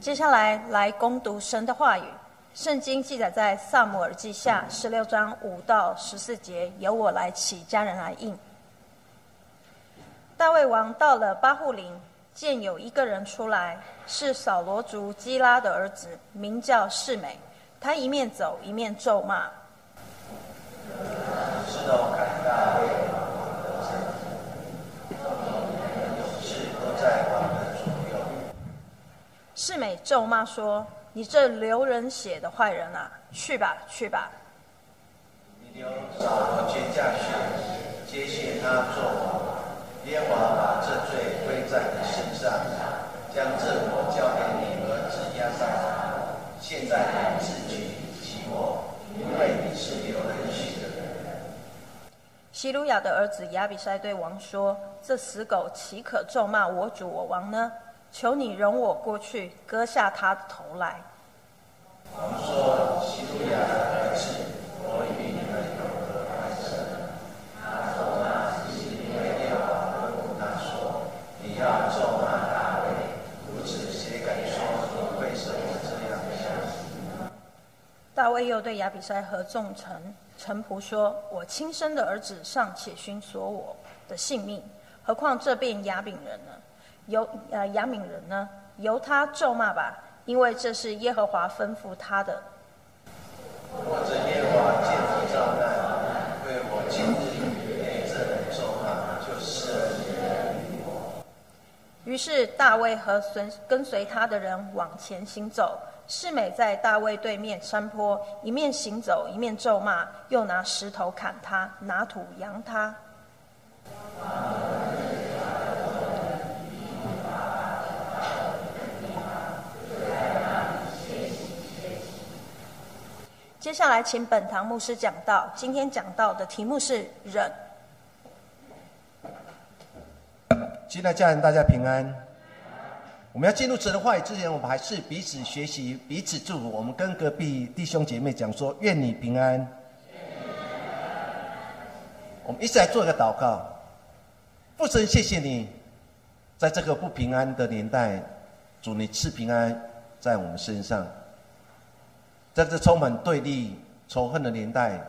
接下来来攻读神的话语。圣经记载在萨姆尔记下十六章五到十四节，由我来起，家人来应。大卫王到了巴户林，见有一个人出来，是扫罗族基拉的儿子，名叫世美。他一面走，一面咒骂。世美咒骂说：“你这流人血的坏人啊，去吧，去吧！你流扫罗全家血，接续他做王。耶和华把这罪归在你身上，将这国交给你儿子押上。现在你自取其祸，因为你是流人血的人。”希鲁雅的儿子亚比筛对王说：“这死狗岂可咒骂我主我王呢？”求你容我过去，割下他的头来。王说：“希路亚的儿子，我与你们有何干涉？”他咒骂是因为耶和华吩咐他说：“你要咒骂大卫。”如此，谁敢说你为什么这样想？大卫又对亚比筛和众臣臣仆说：“我亲生的儿子尚且寻索我的性命，何况这便雅饼人呢？”由呃亚敏人呢，由他咒骂吧，因为这是耶和华吩咐他的。我这耶和华见你遭难，为我今日被这人咒骂，就是我。于是大卫和随跟随他的人往前行走，世美在大卫对面山坡，一面行走，一面咒骂，又拿石头砍他，拿土扬他。接下来，请本堂牧师讲道。今天讲到的题目是忍。亲爱家人，大家平安。我们要进入神的话语之前，我们还是彼此学习、彼此祝福。我们跟隔壁弟兄姐妹讲说：“愿你平安。”我们一起来做一个祷告。父神，谢谢你，在这个不平安的年代，主你赐平安在我们身上。在这充满对立、仇恨的年代，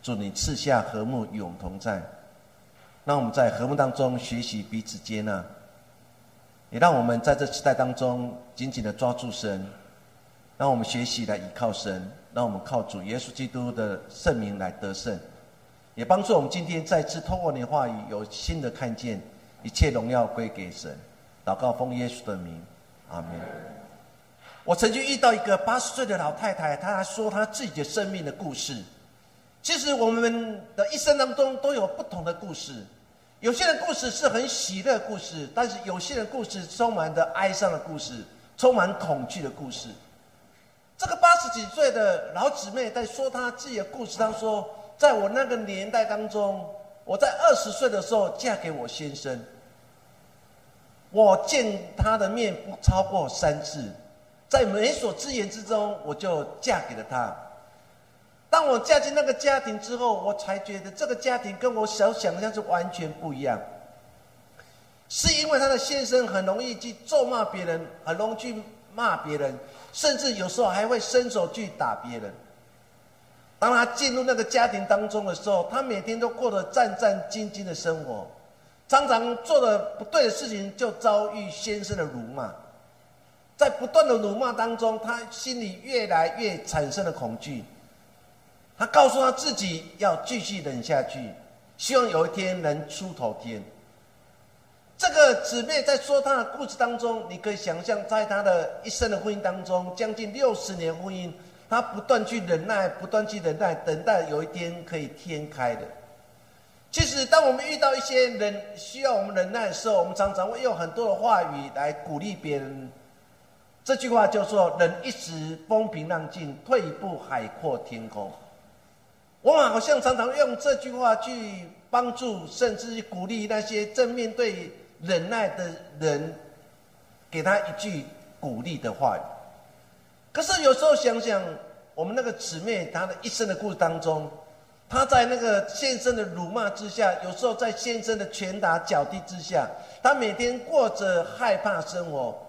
祝你赐下和睦永同在。让我们在和睦当中学习彼此接纳，也让我们在这时代当中紧紧的抓住神，让我们学习来依靠神，让我们靠主耶稣基督的圣名来得胜，也帮助我们今天再次透过你的话语有新的看见，一切荣耀归给神。祷告奉耶稣的名，阿门。我曾经遇到一个八十岁的老太太，她还说她自己的生命的故事。其实我们的一生当中都有不同的故事，有些人故事是很喜乐故事，但是有些人故事充满着哀伤的故事，充满恐惧的故事。这个八十几岁的老姊妹在说她自己的故事，她说：“在我那个年代当中，我在二十岁的时候嫁给我先生，我见他的面不超过三次。”在媒所之言之中，我就嫁给了他。当我嫁进那个家庭之后，我才觉得这个家庭跟我所想象是完全不一样。是因为他的先生很容易去咒骂别人，很容易去骂别人，甚至有时候还会伸手去打别人。当他进入那个家庭当中的时候，他每天都过得战战兢兢的生活，常常做了不对的事情就遭遇先生的辱骂。在不断的辱骂当中，他心里越来越产生了恐惧。他告诉他自己要继续忍下去，希望有一天能出头天。这个姊妹在说她的故事当中，你可以想象，在她的一生的婚姻当中，将近六十年婚姻，她不断去忍耐，不断去忍耐，等待有一天可以天开的。其实，当我们遇到一些人需要我们忍耐的时候，我们常常会用很多的话语来鼓励别人。这句话叫做：“人一时风平浪静，退一步海阔天空。”我好像常常用这句话去帮助，甚至鼓励那些正面对忍耐的人，给他一句鼓励的话语。可是有时候想想，我们那个姊妹她的一生的故事当中，她在那个先生的辱骂之下，有时候在先生的拳打脚踢之下，她每天过着害怕生活。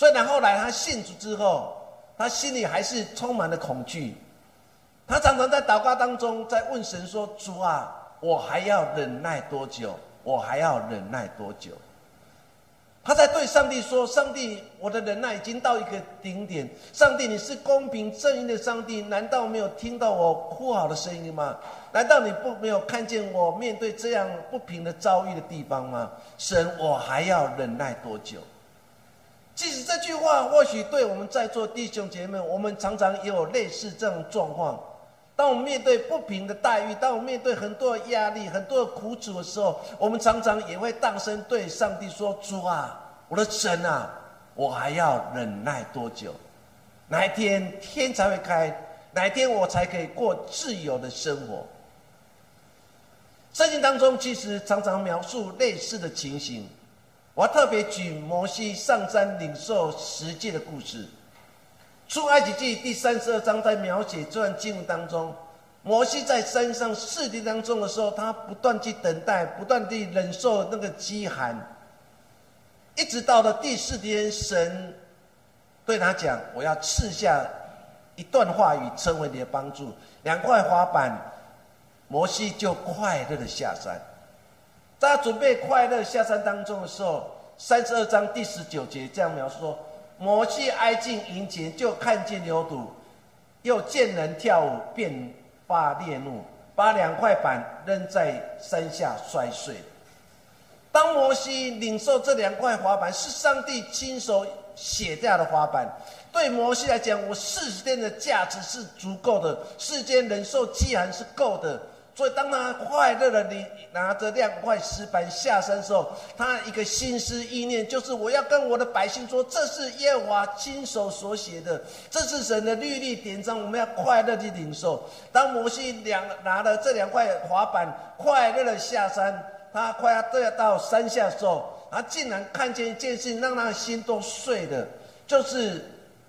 虽然后来他信主之后，他心里还是充满了恐惧。他常常在祷告当中在问神说：“主啊，我还要忍耐多久？我还要忍耐多久？”他在对上帝说：“上帝，我的忍耐已经到一个顶点。上帝，你是公平正义的上帝，难道没有听到我哭嚎的声音吗？难道你不没有看见我面对这样不平的遭遇的地方吗？神，我还要忍耐多久？”即使这句话或许对我们在座弟兄姐妹，我们常常也有类似这种状况。当我们面对不平的待遇，当我们面对很多压力、很多的苦楚的时候，我们常常也会大声对上帝说：“主啊，我的神啊，我还要忍耐多久？哪一天天才会开？哪一天我才可以过自由的生活？”圣经当中其实常常描述类似的情形。我特别举摩西上山领受十诫的故事。出埃及记第三十二章在描写这段经文当中，摩西在山上试地当中的时候，他不断去等待，不断地忍受那个饥寒，一直到了第四天，神对他讲：“我要赐下一段话语，成为你的帮助。”两块滑板，摩西就快乐的下山。在他准备快乐下山当中的时候，三十二章第十九节这样描述说。摩西挨近营前，就看见牛犊，又见人跳舞，便发烈怒，把两块板扔在山下摔碎。当摩西领受这两块滑板，是上帝亲手写下的滑板，对摩西来讲，我四十天的价值是足够的，世间忍受饥寒是够的。所以，当他快乐的领拿着两块石板下山的时候，他一个心思意念就是：我要跟我的百姓说，这是耶和华亲手所写的，这是神的律例典章，我们要快乐的领受。当摩西两拿了这两块滑板，快乐的下山，他快要都要到山下的时候，他竟然看见一件事，让他的心都碎了，就是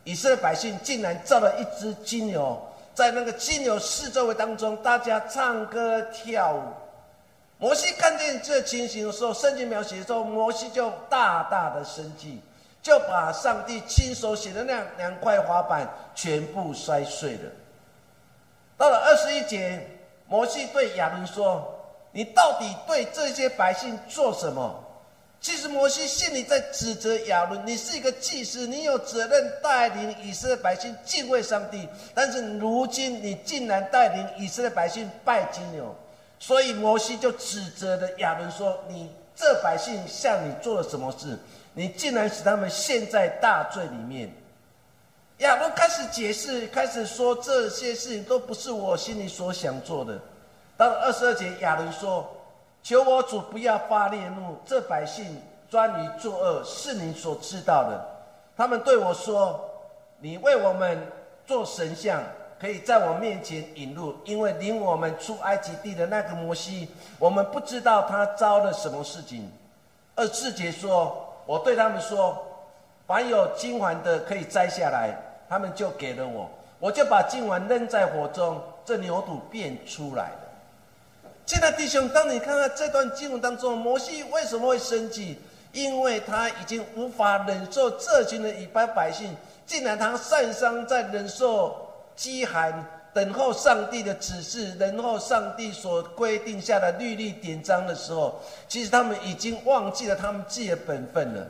以色列百姓竟然造了一只金牛。在那个金牛四周围当中，大家唱歌跳舞。摩西看见这情形的时候，圣经描写说，摩西就大大的生气，就把上帝亲手写的那两块滑板全部摔碎了。到了二十一节，摩西对亚伦说：“你到底对这些百姓做什么？”其实摩西心里在指责亚伦：“你是一个祭司，你有责任带领以色列百姓敬畏上帝。但是如今你竟然带领以色列百姓拜金牛，所以摩西就指责的亚伦说：‘你这百姓向你做了什么事？你竟然使他们陷在大罪里面。’亚伦开始解释，开始说这些事情都不是我心里所想做的。到了二十二节，亚伦说。”求我主不要发烈怒，这百姓专于作恶，是你所知道的。他们对我说：“你为我们做神像，可以在我面前引路，因为领我们出埃及地的那个摩西，我们不知道他遭了什么事情。”二四节说：“我对他们说，凡有金环的可以摘下来。”他们就给了我，我就把金环扔在火中，这牛肚便出来。亲爱的弟兄，当你看到这段经文当中，摩西为什么会生气？因为他已经无法忍受这群的一般百姓，竟然他善伤在忍受饥寒，等候上帝的指示，等候上帝所规定下的律例典章的时候，其实他们已经忘记了他们自己的本分了。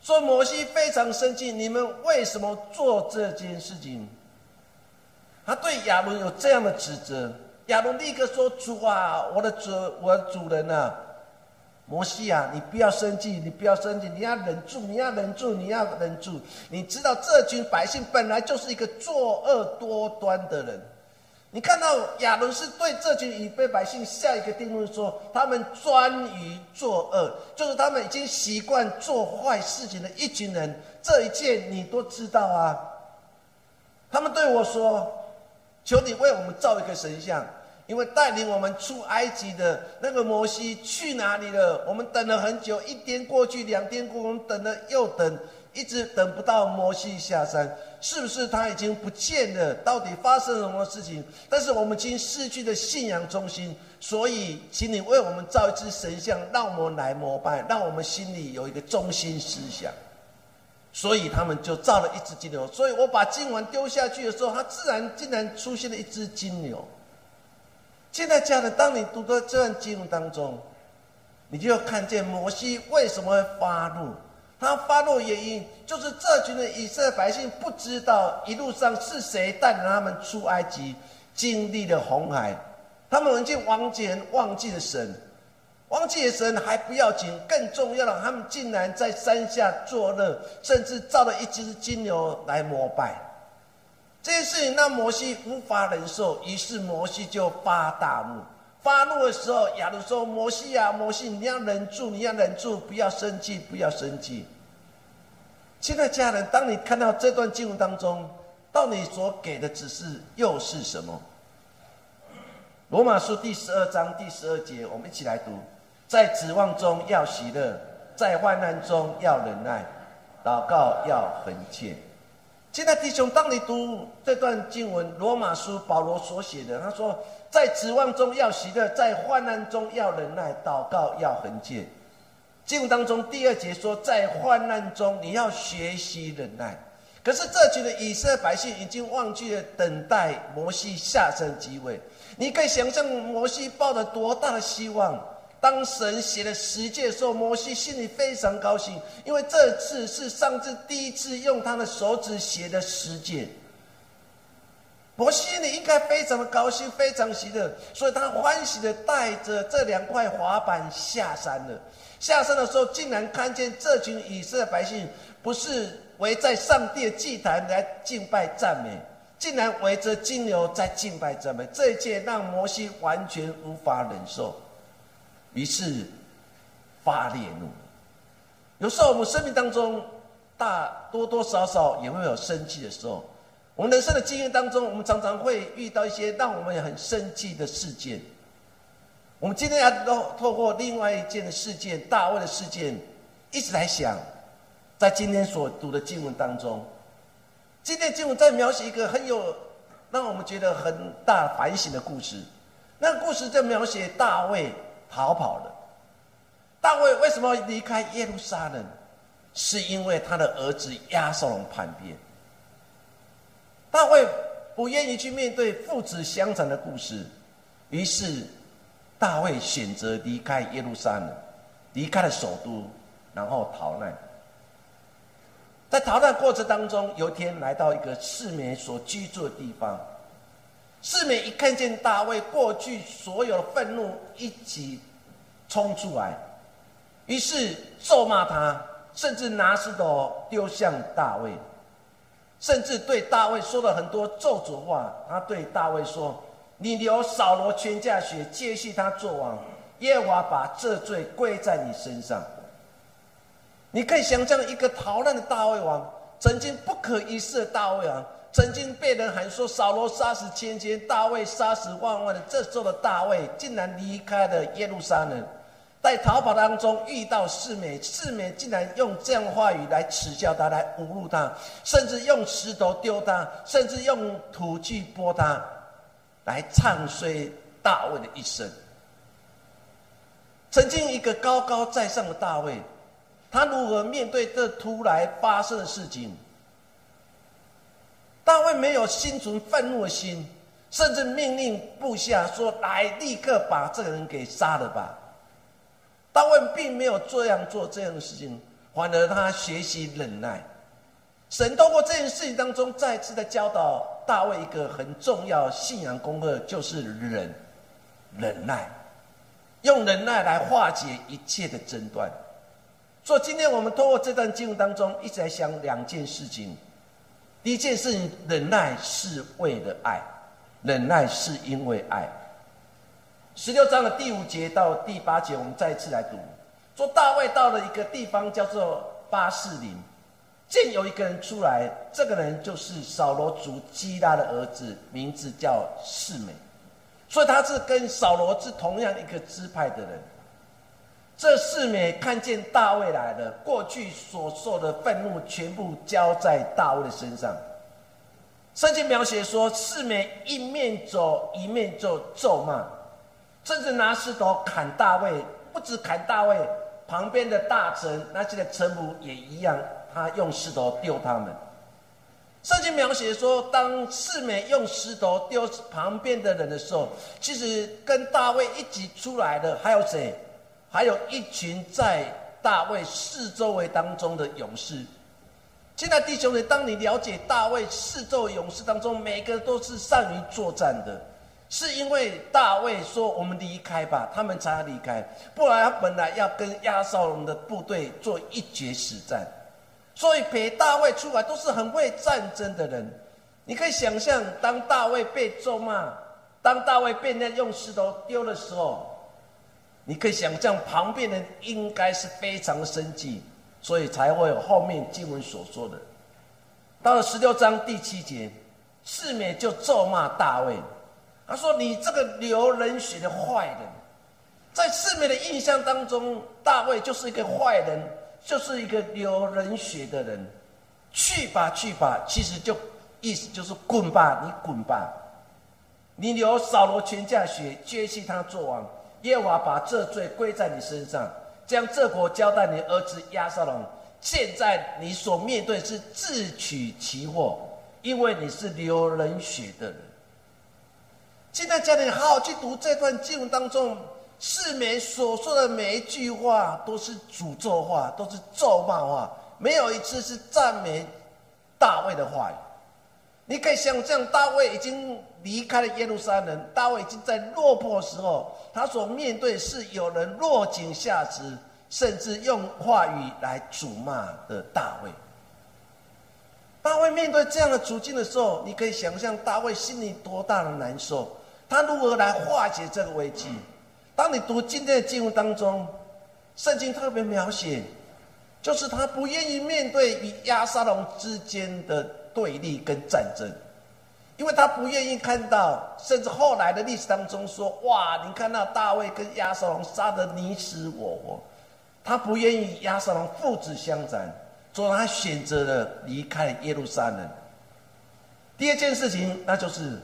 说摩西非常生气，你们为什么做这件事情？他对亚伦有这样的指责。亚伦立刻说：“主啊，我的主，我的主人呐，摩西啊，你不要生气，你不要生气，你要忍住，你要忍住，你要忍住。你知道这群百姓本来就是一个作恶多端的人。你看到亚伦是对这群以非百姓下一个定论，说他们专于作恶，就是他们已经习惯做坏事情的一群人。这一切你都知道啊。他们对我说：求你为我们造一个神像。”因为带领我们出埃及的那个摩西去哪里了？我们等了很久，一天过去，两天过，我们等了又等，一直等不到摩西下山，是不是他已经不见了？到底发生了什么事情？但是我们已经失去了信仰中心，所以，请你为我们造一只神像，让我们来膜拜，让我们心里有一个中心思想。所以他们就造了一只金牛。所以我把金丸丢下去的时候，它自然竟然出现了一只金牛。现在家人，当你读到这段经文当中，你就要看见摩西为什么会发怒。他发怒的原因就是这群的以色列百姓不知道一路上是谁带领他们出埃及，经历了红海，他们已经完全忘记了神。忘记了神还不要紧，更重要的，他们竟然在山下作乐，甚至造了一只金牛来膜拜。这件事情让摩西无法忍受，于是摩西就发大怒。发怒的时候，亚伦说：“摩西啊，摩西，你要忍住，你要忍住，不要生气，不要生气。”现在家人，当你看到这段经文当中，到你所给的指示又是什么？罗马书第十二章第十二节，我们一起来读。在指望中要喜乐，在患难中要忍耐，祷告要恒切。现在弟兄，当你读这段经文，罗马书保罗所写的，他说，在指望中要喜乐，在患难中要忍耐，祷告要恒切。经文当中第二节说，在患难中你要学习忍耐。可是这群的以色列百姓已经忘记了等待摩西下山机会。你可以想象摩西抱着多大的希望。当神写了十诫的时候，摩西心里非常高兴，因为这次是上次第一次用他的手指写的十诫。摩西心里应该非常的高兴，非常喜乐，所以他欢喜的带着这两块滑板下山了。下山的时候，竟然看见这群以色列百姓不是围在上帝的祭坛来敬拜赞美，竟然围着金牛在敬拜赞美。这一切让摩西完全无法忍受。于是发烈怒。有时候我们生命当中，大多多少少也会有生气的时候。我们人生的经验当中，我们常常会遇到一些让我们很生气的事件。我们今天要透过另外一件的事件，大卫的事件，一直来想，在今天所读的经文当中，今天经文在描写一个很有让我们觉得很大反省的故事。那故事在描写大卫。逃跑了。大卫为什么离开耶路撒冷？是因为他的儿子押沙龙叛变。大卫不愿意去面对父子相残的故事，于是大卫选择离开耶路撒冷，离开了首都，然后逃难。在逃难过程当中，有一天来到一个世民所居住的地方。世美一看见大卫过去所有的愤怒一起冲出来，于是咒骂他，甚至拿石头丢向大卫，甚至对大卫说了很多咒诅话。他对大卫说：“你流扫罗全家血，接续他做王，耶和华把这罪归在你身上。”你可以想象一个逃难的大卫王，曾经不可一世的大卫王。曾经被人喊说扫罗杀死千千，大卫杀死万万的。这时候的大卫竟然离开了耶路撒冷，在逃跑当中遇到世美，世美竟然用这样话语来耻笑他，来侮辱他，甚至用石头丢他，甚至用土去拨他，来唱衰大卫的一生。曾经一个高高在上的大卫，他如何面对这突然发生的事情？大卫没有心存愤怒的心，甚至命令部下说：“来，立刻把这个人给杀了吧。”大卫并没有这样做这样的事情，反而他学习忍耐。神通过这件事情当中，再次的教导大卫一个很重要信仰功课，就是忍、忍耐，用忍耐来化解一切的争端。所以，今天我们通过这段经文当中，一直在想两件事情。第一件事情，忍耐是为了爱，忍耐是因为爱。十六章的第五节到第八节，我们再一次来读。说大卫到了一个地方，叫做巴士林，见有一个人出来，这个人就是扫罗族基拉的儿子，名字叫世美，所以他是跟扫罗是同样一个支派的人。这四美看见大卫来了，过去所受的愤怒全部交在大卫的身上。圣经描写说，四美一面走一面就咒骂，甚至拿石头砍大卫。不止砍大卫，旁边的大臣那些的臣仆也一样他用石头丢他们。圣经描写说，当四美用石头丢旁边的人的时候，其实跟大卫一起出来的还有谁？还有一群在大卫四周围当中的勇士。现在弟兄们，当你了解大卫四周勇士当中每个都是善于作战的，是因为大卫说：“我们离开吧，他们才要离开。不然他本来要跟亚绍龙的部队做一决死战。”所以陪大卫出来都是很会战争的人，你可以想象，当大卫被咒骂，当大卫被人用石头丢的时候，你可以想象旁边人应该是非常生气，所以才会有后面经文所说的。到了十六章第七节，四美就咒骂大卫，他说：“你这个流人血的坏人。”在四美的印象当中，大卫就是一个坏人。就是一个流人血的人，去吧去吧，其实就意思就是滚吧，你滚吧，你流扫罗全家血，接续他做王。耶和华把这罪归在你身上，将这国交代你儿子亚撒龙。现在你所面对是自取其祸，因为你是流人血的人。现在叫你好好去读这段经文当中。世美所说的每一句话都是诅咒话，都是咒骂话，没有一次是赞美大卫的话语。你可以想象，大卫已经离开了耶路撒冷，大卫已经在落魄的时候，他所面对是有人落井下石，甚至用话语来辱骂的大卫。大卫面对这样的处境的时候，你可以想象大卫心里多大的难受，他如何来化解这个危机？当你读今天的经文当中，圣经特别描写，就是他不愿意面对与亚沙龙之间的对立跟战争，因为他不愿意看到，甚至后来的历史当中说：“哇，你看到大卫跟亚瑟龙杀得你死我活。”他不愿意亚瑟龙父子相残，所以他选择了离开耶路撒冷。第二件事情，那就是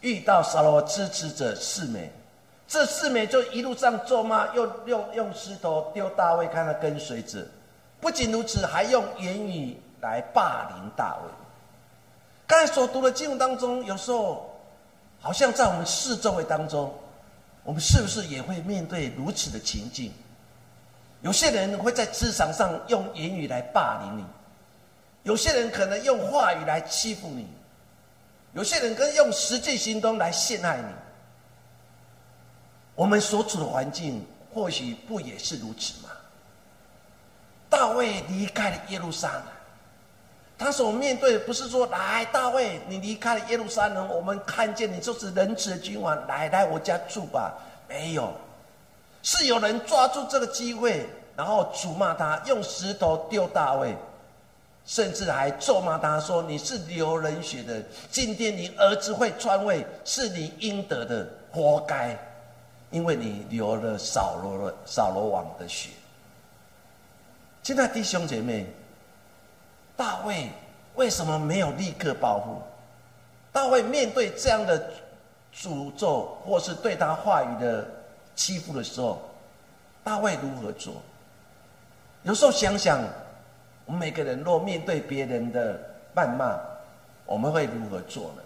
遇到扫罗支持者四美。这四美就一路上咒骂，又用用石头丢大卫，看他跟随者。不仅如此，还用言语来霸凌大卫。刚才所读的经文当中，有时候好像在我们四周围当中，我们是不是也会面对如此的情境？有些人会在职场上用言语来霸凌你，有些人可能用话语来欺负你，有些人跟用实际行动来陷害你。我们所处的环境或许不也是如此吗？大卫离开了耶路撒冷，他所面对的不是说：“来，大卫，你离开了耶路撒冷，我们看见你就是仁慈的君王，来来我家住吧。”没有，是有人抓住这个机会，然后辱骂他，用石头丢大卫，甚至还咒骂他说：“你是流人血的，今天你儿子会篡位，是你应得的，活该。”因为你流了扫罗了扫罗王的血，现在弟兄姐妹，大卫为什么没有立刻报复？大卫面对这样的诅咒，或是对他话语的欺负的时候，大卫如何做？有时候想想，我们每个人若面对别人的谩骂，我们会如何做呢？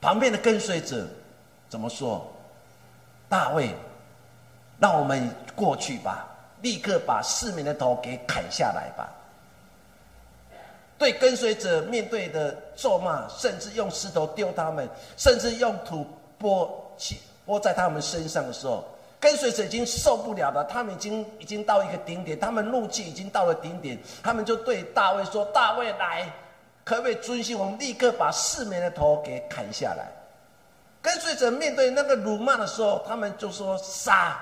旁边的跟随者。怎么说？大卫，让我们过去吧，立刻把市民的头给砍下来吧。对跟随者面对的咒骂，甚至用石头丢他们，甚至用土拨起拨在他们身上的时候，跟随者已经受不了了，他们已经已经到一个顶点，他们怒气已经到了顶点，他们就对大卫说：“大卫来，可不可以遵循我们立刻把市民的头给砍下来？”跟随者面对那个辱骂的时候，他们就说杀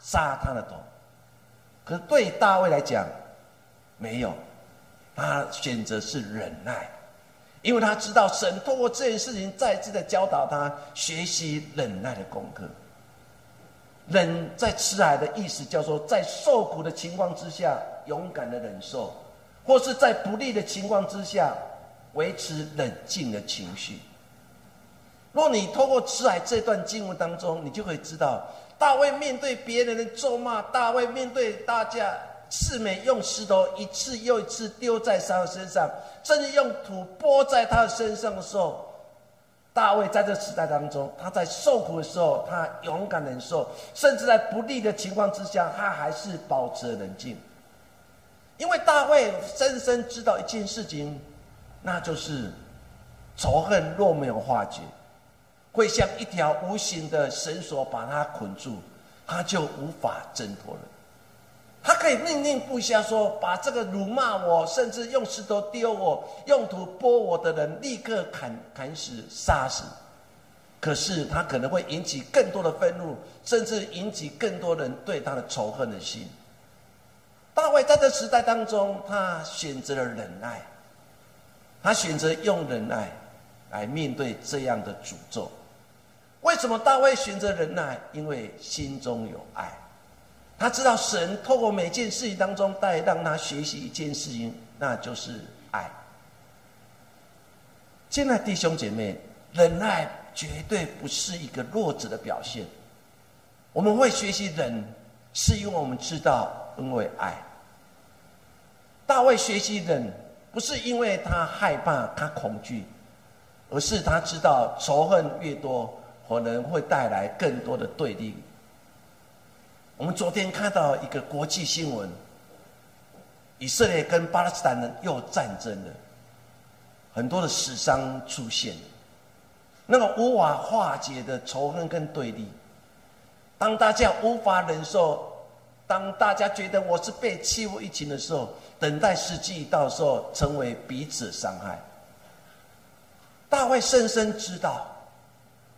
杀他的头。可是对大卫来讲，没有，他选择是忍耐，因为他知道神通过这件事情再次的教导他学习忍耐的功课。忍在吃海的意思叫做在受苦的情况之下勇敢的忍受，或是在不利的情况之下维持冷静的情绪。若你透过吃海这段经文当中，你就可以知道，大卫面对别人的咒骂，大卫面对大家四美用石头一次又一次丢在他的身上，甚至用土拨在他的身上的时候，大卫在这时代当中，他在受苦的时候，他勇敢忍受，甚至在不利的情况之下，他还是保持冷静。因为大卫深深知道一件事情，那就是仇恨若没有化解，会像一条无形的绳索把他捆住，他就无法挣脱了。他可以命令部下说：“把这个辱骂我，甚至用石头丢我、用土拨我的人，立刻砍砍死、杀死。”可是他可能会引起更多的愤怒，甚至引起更多人对他的仇恨的心。大卫在这时代当中，他选择了忍耐，他选择用忍耐来面对这样的诅咒。为什么大卫选择忍耐？因为心中有爱，他知道神透过每件事情当中带让他学习一件事情，那就是爱。亲爱弟兄姐妹，忍耐绝对不是一个弱者的表现。我们会学习忍，是因为我们知道。因为爱，大卫学习忍，不是因为他害怕、他恐惧，而是他知道仇恨越多，可能会带来更多的对立。我们昨天看到一个国际新闻，以色列跟巴勒斯坦人又战争了，很多的死伤出现，那个无法化解的仇恨跟对立，当大家无法忍受。当大家觉得我是被欺负一群的时候，等待时机到时候，成为彼此伤害。大卫深深知道，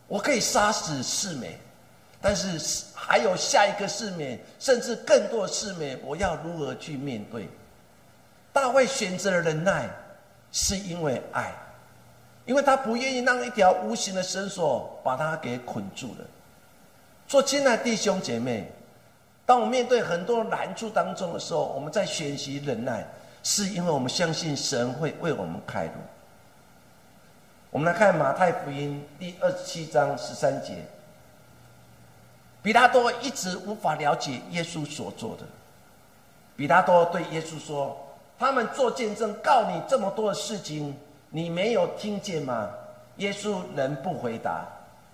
我可以杀死四美，但是还有下一个世面，甚至更多的四美，我要如何去面对？大卫选择了忍耐，是因为爱，因为他不愿意让一条无形的绳索把他给捆住了。做亲爱的弟兄姐妹。当我面对很多难处当中的时候，我们在学习忍耐，是因为我们相信神会为我们开路。我们来看马太福音第二十七章十三节，比拉多一直无法了解耶稣所做的。比拉多对耶稣说：“他们做见证告你这么多的事情，你没有听见吗？”耶稣仍不回答，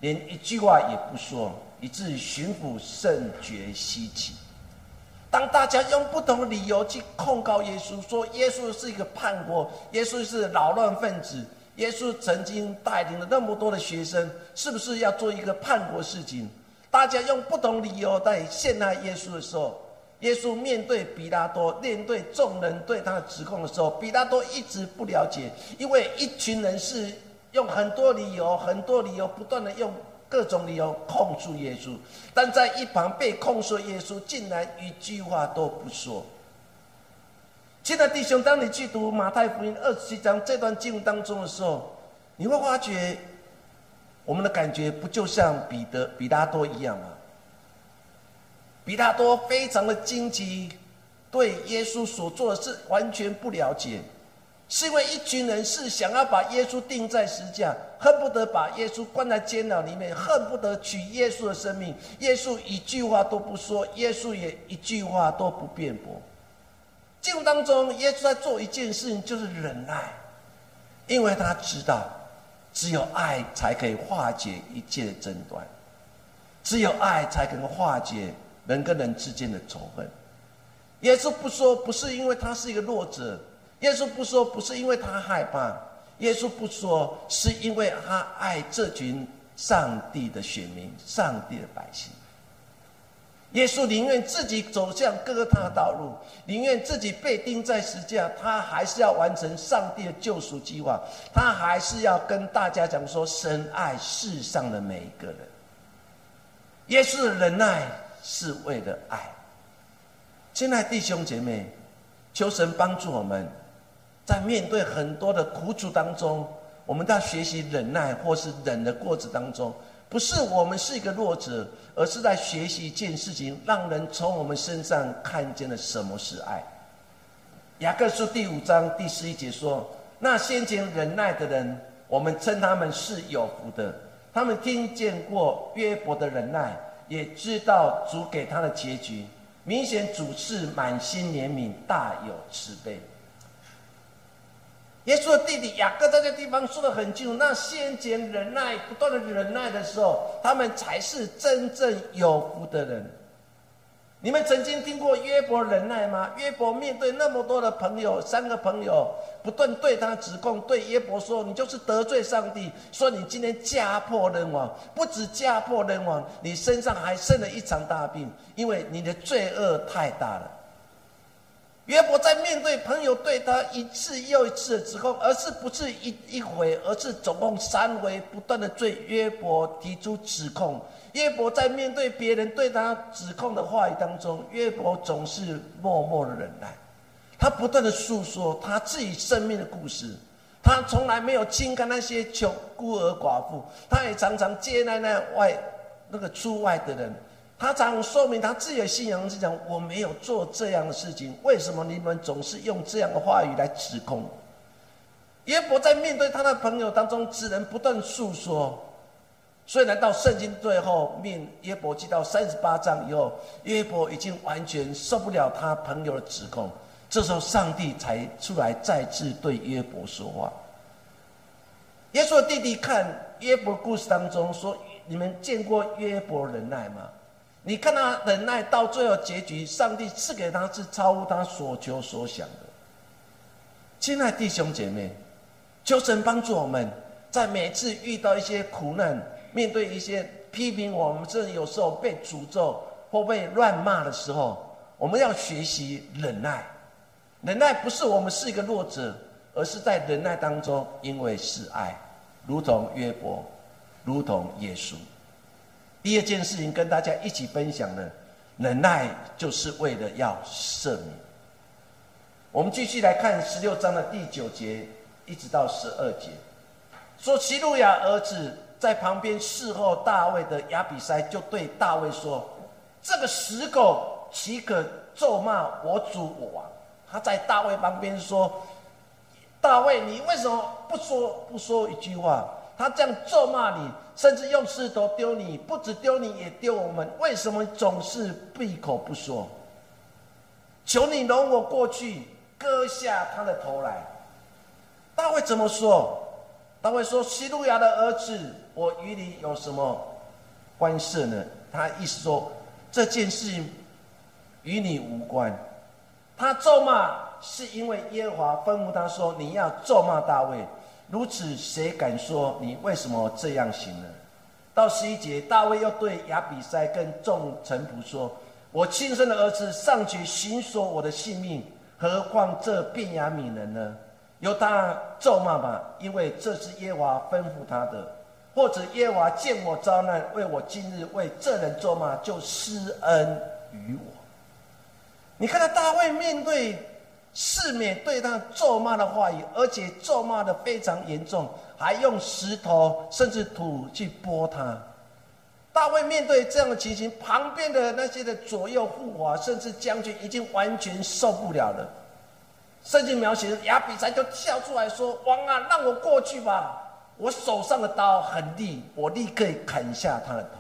连一句话也不说。以致巡抚甚觉稀奇。当大家用不同的理由去控告耶稣，说耶稣是一个叛国，耶稣是扰乱分子，耶稣曾经带领了那么多的学生，是不是要做一个叛国事情？大家用不同理由在陷害耶稣的时候，耶稣面对比拉多，面对众人对他的指控的时候，比拉多一直不了解，因为一群人是用很多理由，很多理由不断的用。各种理由控诉耶稣，但在一旁被控诉耶稣，竟然一句话都不说。亲爱的弟兄，当你去读马太福音二十七章这段经文当中的时候，你会发觉，我们的感觉不就像彼得、比拉多一样吗？比拉多非常的惊奇，对耶稣所做的事完全不了解。是因为一群人是想要把耶稣钉在石架，恨不得把耶稣关在监牢里面，恨不得取耶稣的生命。耶稣一句话都不说，耶稣也一句话都不辩驳。进入当中，耶稣在做一件事情，就是忍耐，因为他知道，只有爱才可以化解一切的争端，只有爱才可能化解人跟人之间的仇恨。耶稣不说，不是因为他是一个弱者。耶稣不说，不是因为他害怕；耶稣不说，是因为他爱这群上帝的选民、上帝的百姓。耶稣宁愿自己走向各他的道路，宁愿自己被钉在石架，他还是要完成上帝的救赎计划。他还是要跟大家讲说：神爱世上的每一个人。耶稣的忍耐是为了爱。亲爱弟兄姐妹，求神帮助我们。在面对很多的苦楚当中，我们在学习忍耐或是忍的过程当中，不是我们是一个弱者，而是在学习一件事情，让人从我们身上看见了什么是爱。雅各书第五章第十一节说：“那先前忍耐的人，我们称他们是有福的。他们听见过约伯的忍耐，也知道主给他的结局。明显主是满心怜悯，大有慈悲。耶稣的弟弟雅各在这地方说的很清楚：，那先前忍耐、不断的忍耐的时候，他们才是真正有福的人。你们曾经听过约伯忍耐吗？约伯面对那么多的朋友，三个朋友不断对他指控，对约伯说：“你就是得罪上帝，说你今天家破人亡，不止家破人亡，你身上还生了一场大病，因为你的罪恶太大了。”约伯在面对朋友对他一次又一次的指控，而是不是一一回，而是总共三回不断的对约伯提出指控。约伯在面对别人对他指控的话语当中，约伯总是默默的忍耐，他不断的诉说他自己生命的故事，他从来没有轻看那些穷孤儿寡妇，他也常常接纳那外那个出外的人，他常说明他自己的信仰是讲我没有做这样的事情，为什么你们总是用这样的话语来指控？约伯在面对他的朋友当中，只能不断诉说。所以，来到圣经最后面约伯记到三十八章以后，约伯已经完全受不了他朋友的指控，这时候上帝才出来再次对约伯说话。耶稣的弟弟看约伯故事当中说：“你们见过约伯忍耐吗？你看他忍耐到最后结局，上帝赐给他是超乎他所求所想的。”亲爱弟兄姐妹，求神帮助我们在每次遇到一些苦难。面对一些批评，我们这有时候被诅咒或被乱骂的时候，我们要学习忍耐。忍耐不是我们是一个弱者，而是在忍耐当中，因为是爱，如同约伯，如同耶稣。第二件事情跟大家一起分享的，忍耐就是为了要赦免。我们继续来看十六章的第九节，一直到十二节，说齐路亚儿子。在旁边侍候大卫的亚比塞就对大卫说：“这个死狗岂可咒骂我主我王？”他在大卫旁边说：“大卫，你为什么不说不说一句话？他这样咒骂你，甚至用石头丢你，不止丢你，也丢我们。为什么总是闭口不说？求你容我过去，割下他的头来。”大卫怎么说？大卫说：“希路亚的儿子。”我与你有什么关涉呢？他意思说这件事与你无关。他咒骂是因为耶和华吩咐他说：“你要咒骂大卫。”如此，谁敢说你为什么这样行呢？到十一节，大卫又对亚比塞跟众臣仆说：“我亲生的儿子上去寻索我的性命，何况这便雅悯人呢？由他咒骂吧，因为这是耶娃吩咐他的。”或者耶娃见我遭难，为我今日为这人咒骂，就施恩于我。你看到大卫面对世面对他咒骂的话语，而且咒骂的非常严重，还用石头甚至土去拨他。大卫面对这样的情形，旁边的那些的左右护法甚至将军已经完全受不了了。圣经描写亚比才就跳出来说：“王啊，让我过去吧。”我手上的刀很利，我立刻砍下他的头。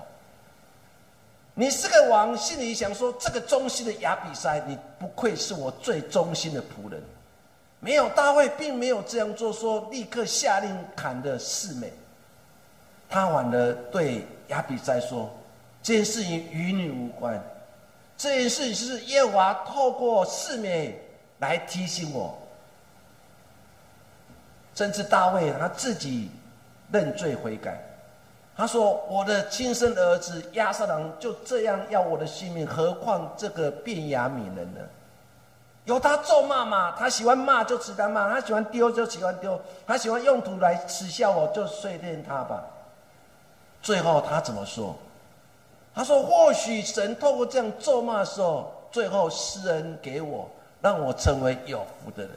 你是个王，心里想说：这个忠心的亚比塞，你不愧是我最忠心的仆人。没有大卫，并没有这样做，说立刻下令砍的四美。他反而对亚比塞说：这件事情与你无关，这件事情是耶和华透过四美来提醒我。甚至大卫他自己。认罪悔改，他说：“我的亲生儿子亚瑟郎就这样要我的性命，何况这个变雅悯人呢？由他咒骂嘛，他喜欢骂就只他骂，他喜欢丢就喜欢丢，他喜欢用土来耻笑我，就碎念他吧。最后他怎么说？他说：或许神透过这样咒骂的时候，最后施恩给我，让我成为有福的人。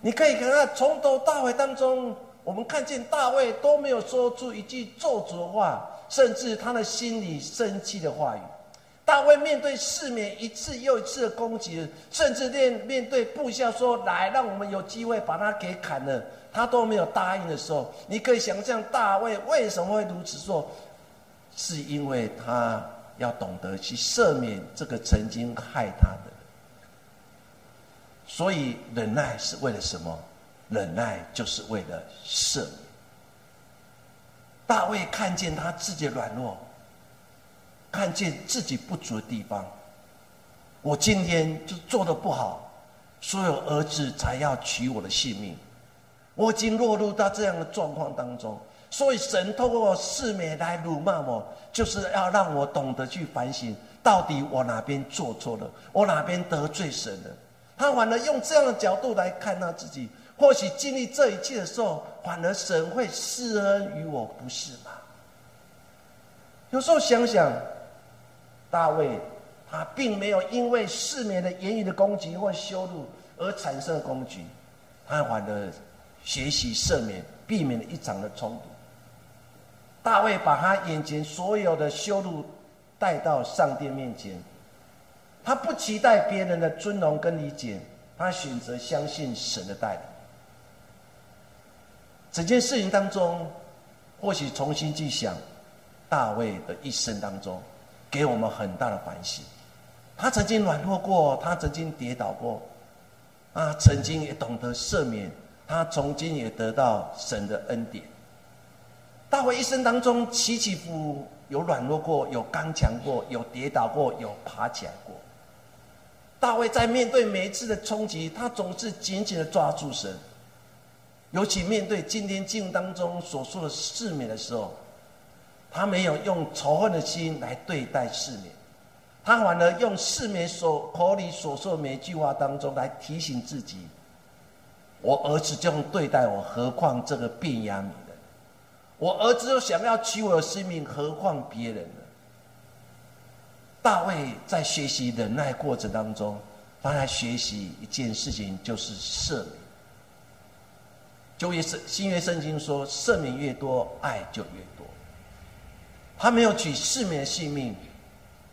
你可以看看从头到尾当中。”我们看见大卫都没有说出一句咒诅的话，甚至他的心里生气的话语。大卫面对世面一次又一次的攻击，甚至面面对部下说：“来，让我们有机会把他给砍了。”他都没有答应的时候，你可以想象大卫为什么会如此做，是因为他要懂得去赦免这个曾经害他的人。所以忍耐是为了什么？忍耐就是为了赦免。大卫看见他自己软弱，看见自己不足的地方。我今天就做的不好，所有儿子才要取我的性命。我已经落入到这样的状况当中，所以神透过世美来辱骂我，就是要让我懂得去反省，到底我哪边做错了，我哪边得罪神了。他反而用这样的角度来看他自己。或许经历这一切的时候，反而神会施恩于我，不是吗？有时候想想，大卫他并没有因为世面的言语的攻击或羞辱而产生攻击，他反而学习赦免，避免了一场的冲突。大卫把他眼前所有的羞辱带到上帝面前，他不期待别人的尊荣跟理解，他选择相信神的带领。整件事情当中，或许重新去想大卫的一生当中，给我们很大的反省。他曾经软弱过，他曾经跌倒过，啊，曾经也懂得赦免，他曾经也得到神的恩典。大卫一生当中起起伏伏，有软弱过，有刚强过，有跌倒过，有爬起来过。大卫在面对每一次的冲击，他总是紧紧的抓住神。尤其面对今天经当中所说的世面的时候，他没有用仇恨的心来对待世面，他反而用世面所口里所说的每一句话当中来提醒自己：我儿子这样对待我，何况这个变压米人？我儿子又想要取我的性命，何况别人呢？大卫在学习忍耐过程当中，他还学习一件事情，就是赦免。旧约圣新约圣经说，赦免越多，爱就越多。他没有取世免的性命，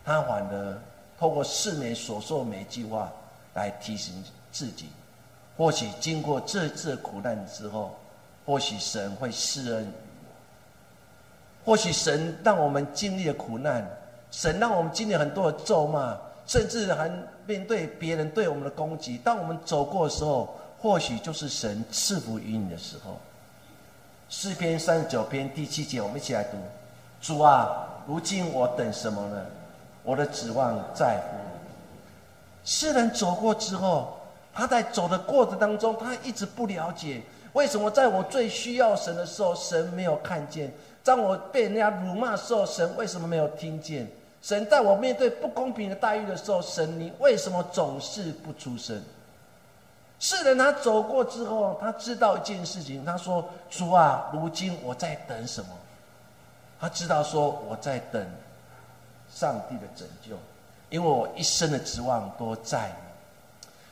他反而透过世免所说每一句话来提醒自己。或许经过这次苦难之后，或许神会施恩于我。或许神让我们经历了苦难，神让我们经历很多的咒骂，甚至还面对别人对我们的攻击。当我们走过的时候，或许就是神赐福于你的时候。诗篇三十九篇第七节，我们一起来读：主啊，如今我等什么呢？我的指望在乎你。诗人走过之后，他在走的过程当中，他一直不了解为什么在我最需要神的时候，神没有看见；当我被人家辱骂的时候，神为什么没有听见？神在我面对不公平的待遇的时候，神你为什么总是不出声？世人他走过之后，他知道一件事情。他说：“主啊，如今我在等什么？”他知道说：“我在等上帝的拯救，因为我一生的指望都在。”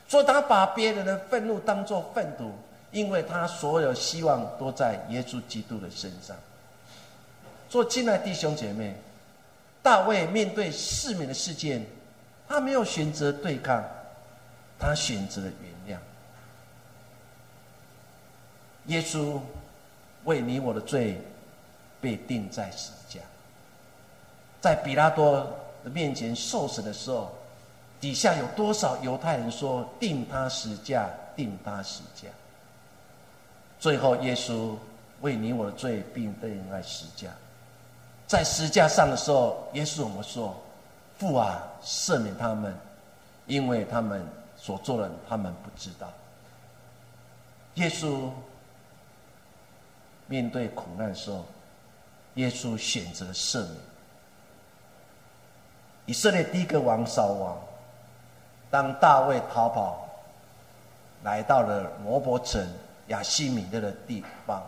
所以他把别人的愤怒当作愤怒，因为他所有希望都在耶稣基督的身上。做亲爱弟兄姐妹，大卫面对世面的事件，他没有选择对抗，他选择了原谅。耶稣为你我的罪被钉在十字架，在比拉多的面前受审的时候，底下有多少犹太人说钉他十字架，钉他十字架？最后耶稣为你我的罪并被钉在十字架，在十字架上的时候，耶稣我们说：“父啊，赦免他们，因为他们所做的，他们不知道。”耶稣。面对苦难的时候，耶稣选择赦免。以色列第一个王扫王，当大卫逃跑，来到了摩伯城亚西米勒的地方，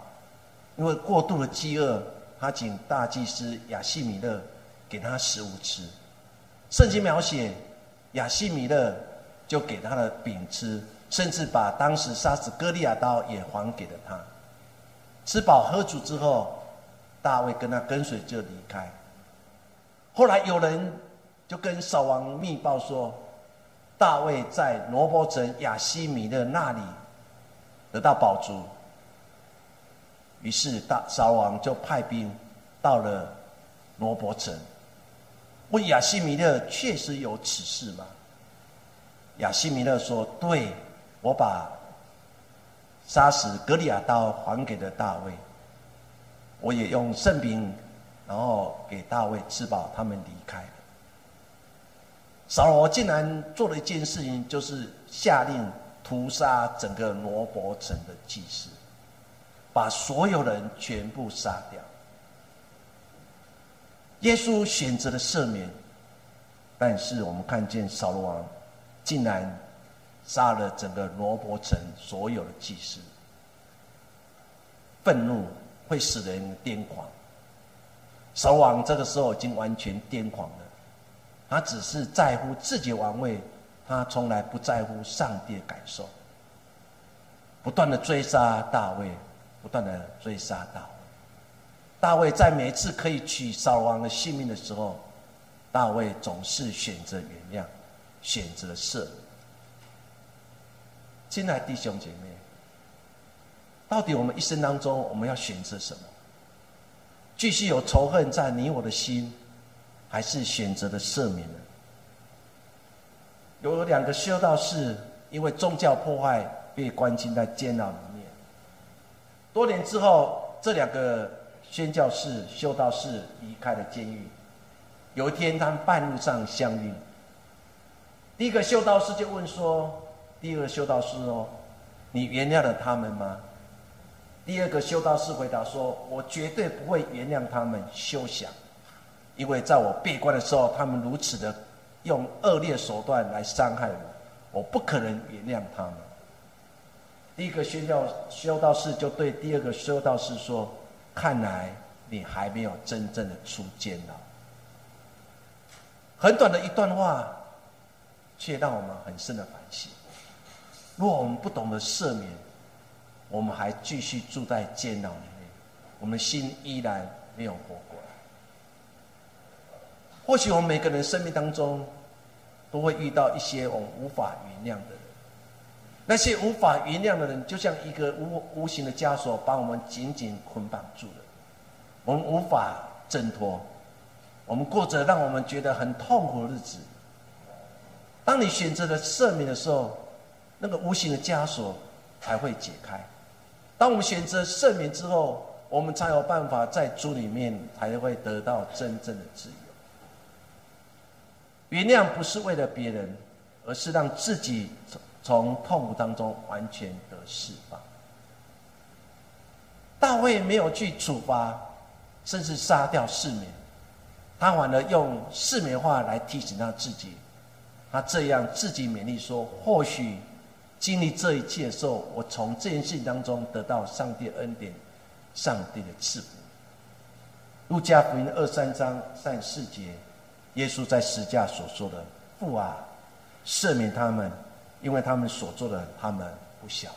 因为过度的饥饿，他请大祭司亚西米勒给他食物吃。圣经描写亚西米勒就给他的饼吃，甚至把当时杀死歌利亚刀也还给了他。吃饱喝足之后，大卫跟他跟随就离开。后来有人就跟扫王密报说，大卫在罗伯城亚西米勒那里得到宝珠。于是大扫王就派兵到了罗伯城，问亚西米勒确实有此事吗？亚西米勒说：“对，我把杀死格利亚刀还给了大卫，我也用圣饼，然后给大卫吃饱，他们离开了。扫罗竟然做了一件事情，就是下令屠杀整个罗伯城的祭司，把所有人全部杀掉。耶稣选择了赦免，但是我们看见扫罗王。”竟然杀了整个罗伯城所有的祭司，愤怒会使人癫狂。扫王这个时候已经完全癫狂了，他只是在乎自己王位，他从来不在乎上帝的感受。不断的追杀大卫，不断的追杀大卫。大卫在每次可以取扫王的性命的时候，大卫总是选择原谅。选择是，亲爱弟兄姐妹，到底我们一生当中我们要选择什么？继续有仇恨在你我的心，还是选择的赦免呢？有两个修道士因为宗教破坏被关进在监牢里面，多年之后，这两个宣教士修道士离开了监狱。有一天，他们半路上相遇。第一个修道士就问说：“第二个修道士哦，你原谅了他们吗？”第二个修道士回答说：“我绝对不会原谅他们休想，因为在我闭关的时候，他们如此的用恶劣手段来伤害我，我不可能原谅他们。”第一个宣教修道士就对第二个修道士说：“看来你还没有真正的出监牢。”很短的一段话。却让我们很深的反省。如果我们不懂得赦免，我们还继续住在监牢里面，我们心依然没有活过来。或许我们每个人生命当中，都会遇到一些我们无法原谅的人。那些无法原谅的人，就像一个无无形的枷锁，把我们紧紧捆绑住了。我们无法挣脱，我们过着让我们觉得很痛苦的日子。当你选择了赦免的时候，那个无形的枷锁才会解开。当我们选择赦免之后，我们才有办法在主里面才会得到真正的自由。原谅不是为了别人，而是让自己从从痛苦当中完全得释放。大卫没有去处罚，甚至杀掉世民，他反而用世民话来提醒他自己。他这样自己勉励说：“或许经历这一切的时候，我从这件事情当中得到上帝恩典、上帝的赐福。”路加福音二三章三四节，耶稣在十架所说的：“父啊，赦免他们，因为他们所做的，他们不晓得。”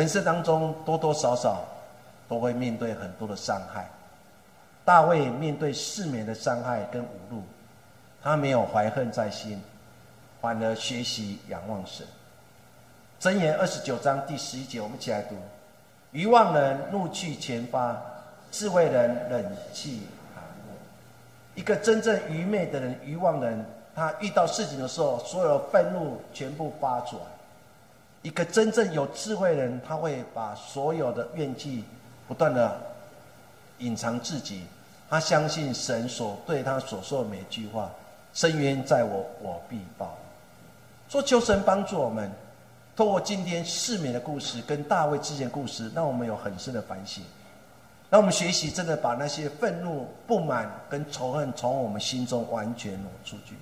人生当中多多少少都会面对很多的伤害。大卫面对世面的伤害跟侮辱。他没有怀恨在心，反而学习仰望神。箴言二十九章第十一节，我们一起来读：愚妄人怒气全发，智慧人忍气含怒。一个真正愚昧的人、愚妄人，他遇到事情的时候，所有愤怒全部发出来；一个真正有智慧人，他会把所有的怨气不断的隐藏自己。他相信神所对他所说的每句话。深渊在我，我必报。说求神帮助我们，透过今天世面的故事跟大卫之间故事，让我们有很深的反省，让我们学习真的把那些愤怒、不满跟仇恨从我们心中完全挪出去。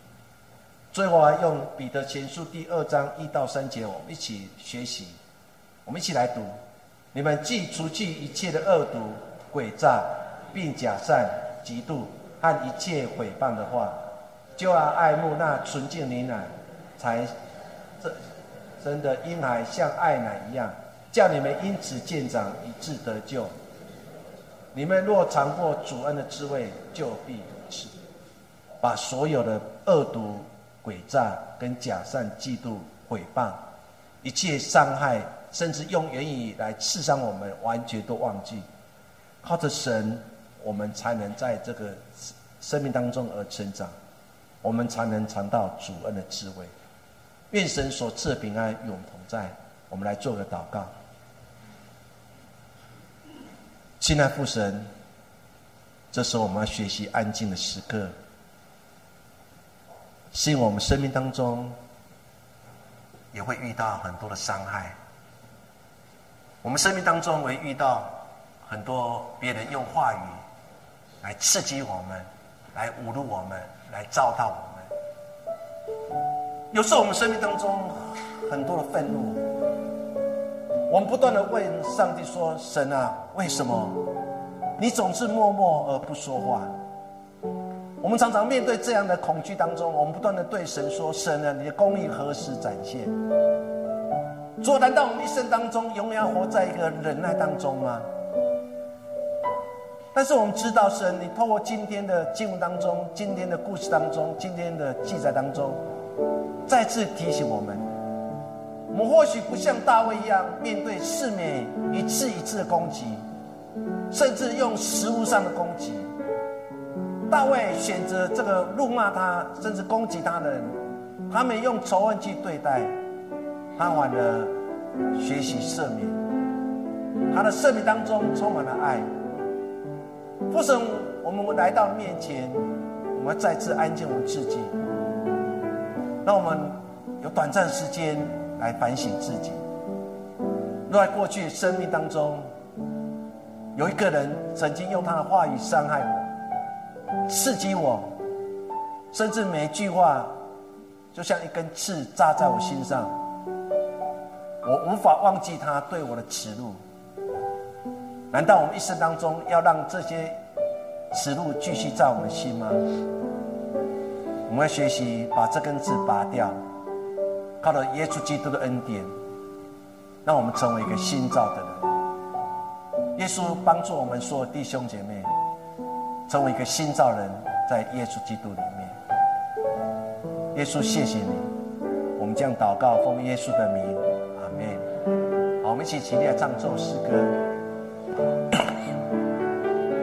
最后，啊，用彼得前书第二章一到三节，我们一起学习，我们一起来读：你们既除去一切的恶毒、诡诈，并假善、嫉妒和一切毁谤的话。就要爱慕那纯净的奶，才真的婴孩像爱奶一样，叫你们因此渐长，以致得救。你们若尝过主恩的滋味，就必如此。把所有的恶毒、诡诈、跟假善、嫉妒、毁谤，一切伤害，甚至用言语来刺伤我们，完全都忘记。靠着神，我们才能在这个生命当中而成长，我们才能尝到主恩的滋味。愿神所赐的平安永同在。我们来做个祷告。亲爱父神，这时候我们要学习安静的时刻，是因为我们生命当中也会遇到很多的伤害。我们生命当中会遇到很多别人用话语来刺激我们，来侮辱我们，来糟蹋我们。有时候我们生命当中很多的愤怒，我们不断的问上帝说：“神啊，为什么你总是默默而不说话？”我们常常面对这样的恐惧当中，我们不断的对神说：“神啊，你的公义何时展现？”主，难道我们一生当中永远活在一个忍耐当中吗？但是我们知道，神，你透过今天的经文当中、今天的故事当中、今天的记载当中，再次提醒我们：我们或许不像大卫一样，面对世面一次一次的攻击，甚至用食物上的攻击。大卫选择这个辱骂他，甚至攻击他的人，他们用仇恨去对待。他完了学习赦免，他的赦免当中充满了爱。父神，我们来到面前，我们再次安静我们自己，让我们有短暂时间来反省自己。若在过去生命当中，有一个人曾经用他的话语伤害我、刺激我，甚至每一句话就像一根刺扎在我心上。我无法忘记他对我的耻辱。难道我们一生当中要让这些耻辱继续在我们心吗？我们要学习把这根刺拔掉，靠着耶稣基督的恩典，让我们成为一个新造的人。耶稣帮助我们所有弟兄姐妹成为一个新造人，在耶稣基督里面。耶稣，谢谢你，我们将祷告奉耶稣的名。好，我们一起起立来唱这首诗歌。